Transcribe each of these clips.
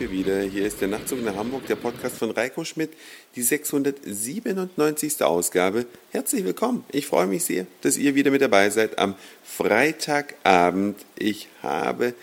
wir wieder. Hier ist der Nachtzug nach Hamburg, der Podcast von Reiko Schmidt, die 697. Ausgabe. Herzlich willkommen. Ich freue mich sehr, dass ihr wieder mit dabei seid am Freitagabend. Ich habe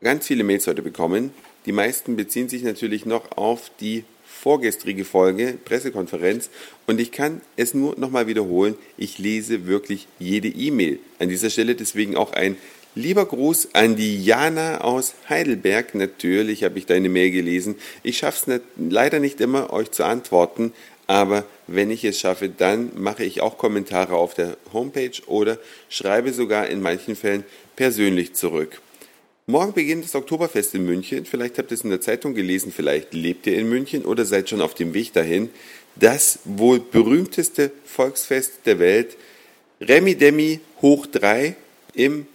ganz viele Mails heute bekommen. Die meisten beziehen sich natürlich noch auf die vorgestrige Folge, Pressekonferenz. Und ich kann es nur nochmal wiederholen. Ich lese wirklich jede E-Mail. An dieser Stelle deswegen auch ein Lieber Gruß an die Jana aus Heidelberg. Natürlich habe ich deine Mail gelesen. Ich schaffe es leider nicht immer, euch zu antworten, aber wenn ich es schaffe, dann mache ich auch Kommentare auf der Homepage oder schreibe sogar in manchen Fällen persönlich zurück. Morgen beginnt das Oktoberfest in München. Vielleicht habt ihr es in der Zeitung gelesen, vielleicht lebt ihr in München oder seid schon auf dem Weg dahin. Das wohl berühmteste Volksfest der Welt, Remi Demi hoch drei im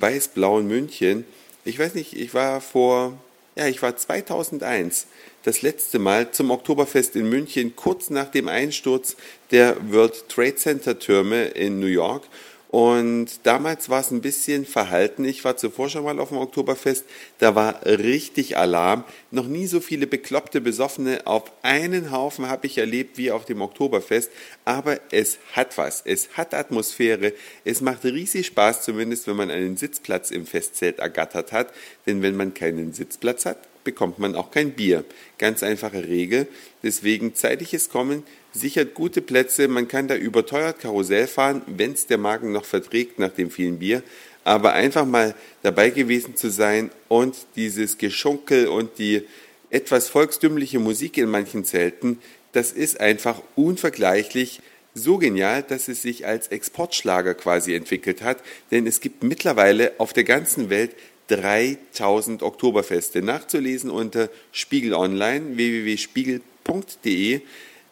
weiß-blauen München. Ich weiß nicht, ich war vor, ja, ich war 2001 das letzte Mal zum Oktoberfest in München, kurz nach dem Einsturz der World Trade Center Türme in New York. Und damals war es ein bisschen verhalten. Ich war zuvor schon mal auf dem Oktoberfest. Da war richtig Alarm. Noch nie so viele bekloppte Besoffene auf einen Haufen habe ich erlebt wie auf dem Oktoberfest. Aber es hat was. Es hat Atmosphäre. Es macht riesig Spaß, zumindest wenn man einen Sitzplatz im Festzelt ergattert hat. Denn wenn man keinen Sitzplatz hat, bekommt man auch kein Bier. Ganz einfache Regel. Deswegen zeitliches Kommen sichert gute Plätze. Man kann da überteuert Karussell fahren, wenn es der Magen noch verträgt nach dem vielen Bier. Aber einfach mal dabei gewesen zu sein und dieses Geschunkel und die etwas volkstümliche Musik in manchen Zelten, das ist einfach unvergleichlich so genial, dass es sich als Exportschlager quasi entwickelt hat, denn es gibt mittlerweile auf der ganzen Welt 3000 Oktoberfeste nachzulesen unter Spiegel Online www.spiegel.de.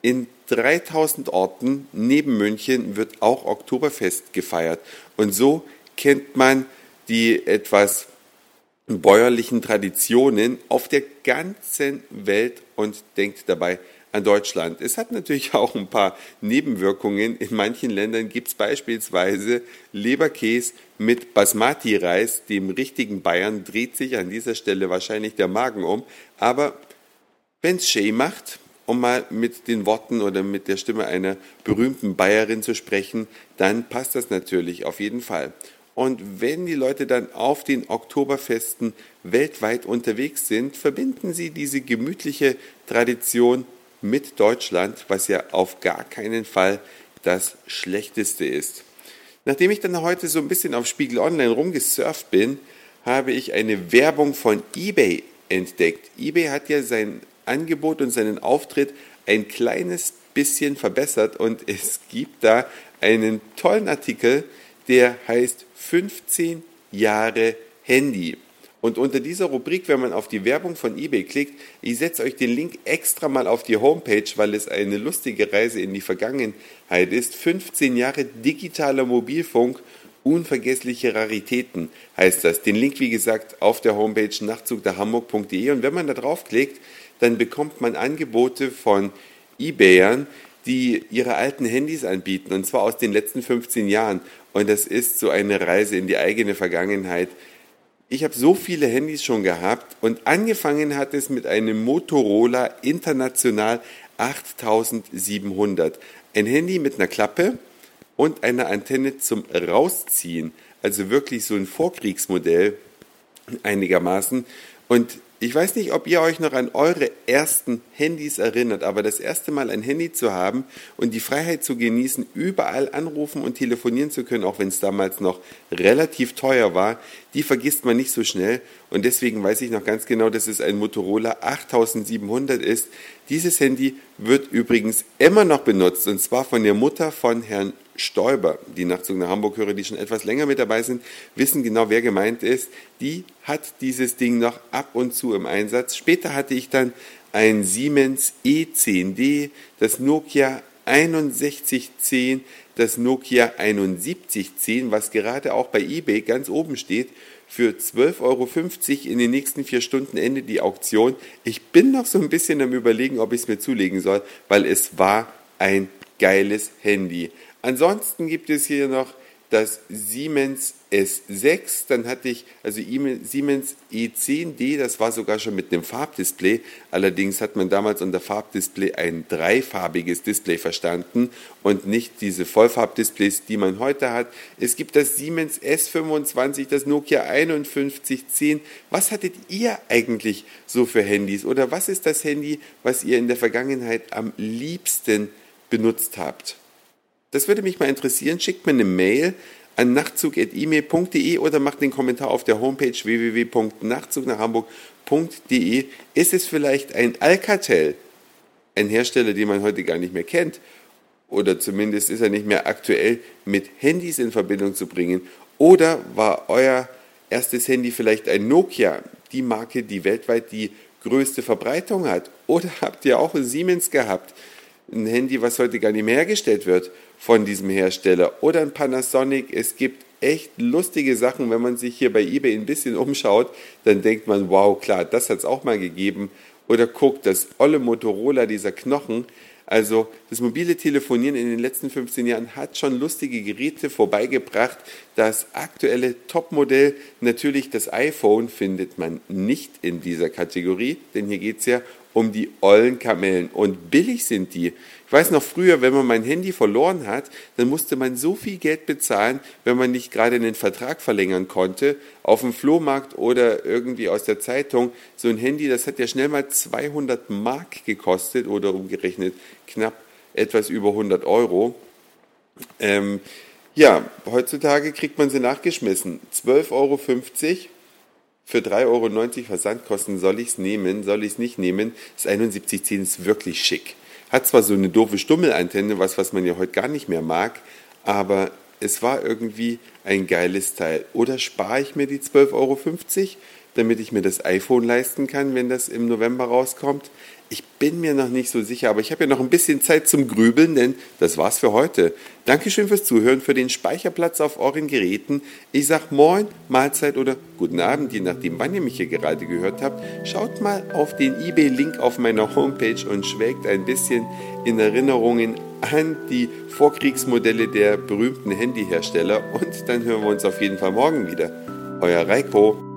In 3000 Orten neben München wird auch Oktoberfest gefeiert. Und so kennt man die etwas bäuerlichen Traditionen auf der ganzen Welt und denkt dabei an Deutschland. Es hat natürlich auch ein paar Nebenwirkungen. In manchen Ländern gibt es beispielsweise Leberkäse mit Basmati-Reis, dem richtigen Bayern, dreht sich an dieser Stelle wahrscheinlich der Magen um. Aber wenn es Shea macht, um mal mit den Worten oder mit der Stimme einer berühmten Bayerin zu sprechen, dann passt das natürlich auf jeden Fall. Und wenn die Leute dann auf den Oktoberfesten weltweit unterwegs sind, verbinden sie diese gemütliche Tradition mit Deutschland, was ja auf gar keinen Fall das Schlechteste ist. Nachdem ich dann heute so ein bisschen auf Spiegel Online rumgesurft bin, habe ich eine Werbung von eBay entdeckt. eBay hat ja sein Angebot und seinen Auftritt ein kleines bisschen verbessert und es gibt da einen tollen Artikel, der heißt 15 Jahre Handy. Und unter dieser Rubrik, wenn man auf die Werbung von eBay klickt, ich setze euch den Link extra mal auf die Homepage, weil es eine lustige Reise in die Vergangenheit ist. 15 Jahre digitaler Mobilfunk, unvergessliche Raritäten heißt das. Den Link, wie gesagt, auf der Homepage nachtzugderhamburg.de. Und wenn man da draufklickt, dann bekommt man Angebote von eBayern, die ihre alten Handys anbieten, und zwar aus den letzten 15 Jahren. Und das ist so eine Reise in die eigene Vergangenheit ich habe so viele Handys schon gehabt und angefangen hat es mit einem Motorola International 8700. Ein Handy mit einer Klappe und einer Antenne zum Rausziehen. Also wirklich so ein Vorkriegsmodell einigermaßen. Und ich weiß nicht, ob ihr euch noch an eure ersten Handys erinnert, aber das erste Mal ein Handy zu haben und die Freiheit zu genießen, überall anrufen und telefonieren zu können, auch wenn es damals noch relativ teuer war, die vergisst man nicht so schnell. Und deswegen weiß ich noch ganz genau, dass es ein Motorola 8700 ist. Dieses Handy wird übrigens immer noch benutzt und zwar von der Mutter von Herrn Stoiber, die Nachtzug nach Hamburg höre, die schon etwas länger mit dabei sind, wissen genau, wer gemeint ist. Die hat dieses Ding noch ab und zu im Einsatz. Später hatte ich dann ein Siemens E10D, das Nokia 6110, das Nokia 7110, was gerade auch bei eBay ganz oben steht. Für 12,50 Euro in den nächsten vier Stunden endet die Auktion. Ich bin noch so ein bisschen am Überlegen, ob ich es mir zulegen soll, weil es war ein geiles Handy. Ansonsten gibt es hier noch das Siemens S6, dann hatte ich also Siemens E10D, das war sogar schon mit einem Farbdisplay. Allerdings hat man damals unter Farbdisplay ein dreifarbiges Display verstanden und nicht diese Vollfarbdisplays, die man heute hat. Es gibt das Siemens S25, das Nokia 5110. Was hattet ihr eigentlich so für Handys oder was ist das Handy, was ihr in der Vergangenheit am liebsten benutzt habt? Das würde mich mal interessieren. Schickt mir eine Mail an nachtzug.email.de oder macht den Kommentar auf der Homepage www.nachzugnachhamburg.de. Ist es vielleicht ein Alcatel, ein Hersteller, den man heute gar nicht mehr kennt? Oder zumindest ist er nicht mehr aktuell mit Handys in Verbindung zu bringen? Oder war euer erstes Handy vielleicht ein Nokia, die Marke, die weltweit die größte Verbreitung hat? Oder habt ihr auch ein Siemens gehabt? Ein Handy, was heute gar nicht mehr hergestellt wird von diesem Hersteller oder ein Panasonic. Es gibt echt lustige Sachen, wenn man sich hier bei eBay ein bisschen umschaut, dann denkt man, wow, klar, das hat es auch mal gegeben. Oder guckt, das olle Motorola, dieser Knochen. Also das mobile Telefonieren in den letzten 15 Jahren hat schon lustige Geräte vorbeigebracht. Das aktuelle Topmodell, natürlich das iPhone, findet man nicht in dieser Kategorie, denn hier geht es ja um die ollen Kamellen. Und billig sind die. Ich weiß noch früher, wenn man mein Handy verloren hat, dann musste man so viel Geld bezahlen, wenn man nicht gerade einen Vertrag verlängern konnte, auf dem Flohmarkt oder irgendwie aus der Zeitung. So ein Handy, das hat ja schnell mal 200 Mark gekostet oder umgerechnet knapp etwas über 100 Euro. Ähm, ja, heutzutage kriegt man sie nachgeschmissen. 12,50 Euro für 3,90 Euro Versandkosten soll ich es nehmen, soll ich es nicht nehmen. Das 7110 ist wirklich schick. Hat zwar so eine doofe Stummelantenne, was, was man ja heute gar nicht mehr mag, aber es war irgendwie ein geiles Teil. Oder spare ich mir die 12,50 Euro, damit ich mir das iPhone leisten kann, wenn das im November rauskommt? Ich bin mir noch nicht so sicher, aber ich habe ja noch ein bisschen Zeit zum Grübeln, denn das war's für heute. Dankeschön fürs Zuhören, für den Speicherplatz auf euren Geräten. Ich sag Moin, Mahlzeit oder Guten Abend, je nachdem, wann ihr mich hier gerade gehört habt. Schaut mal auf den eBay-Link auf meiner Homepage und schwelgt ein bisschen in Erinnerungen an die Vorkriegsmodelle der berühmten Handyhersteller. Und dann hören wir uns auf jeden Fall morgen wieder. Euer Reiko.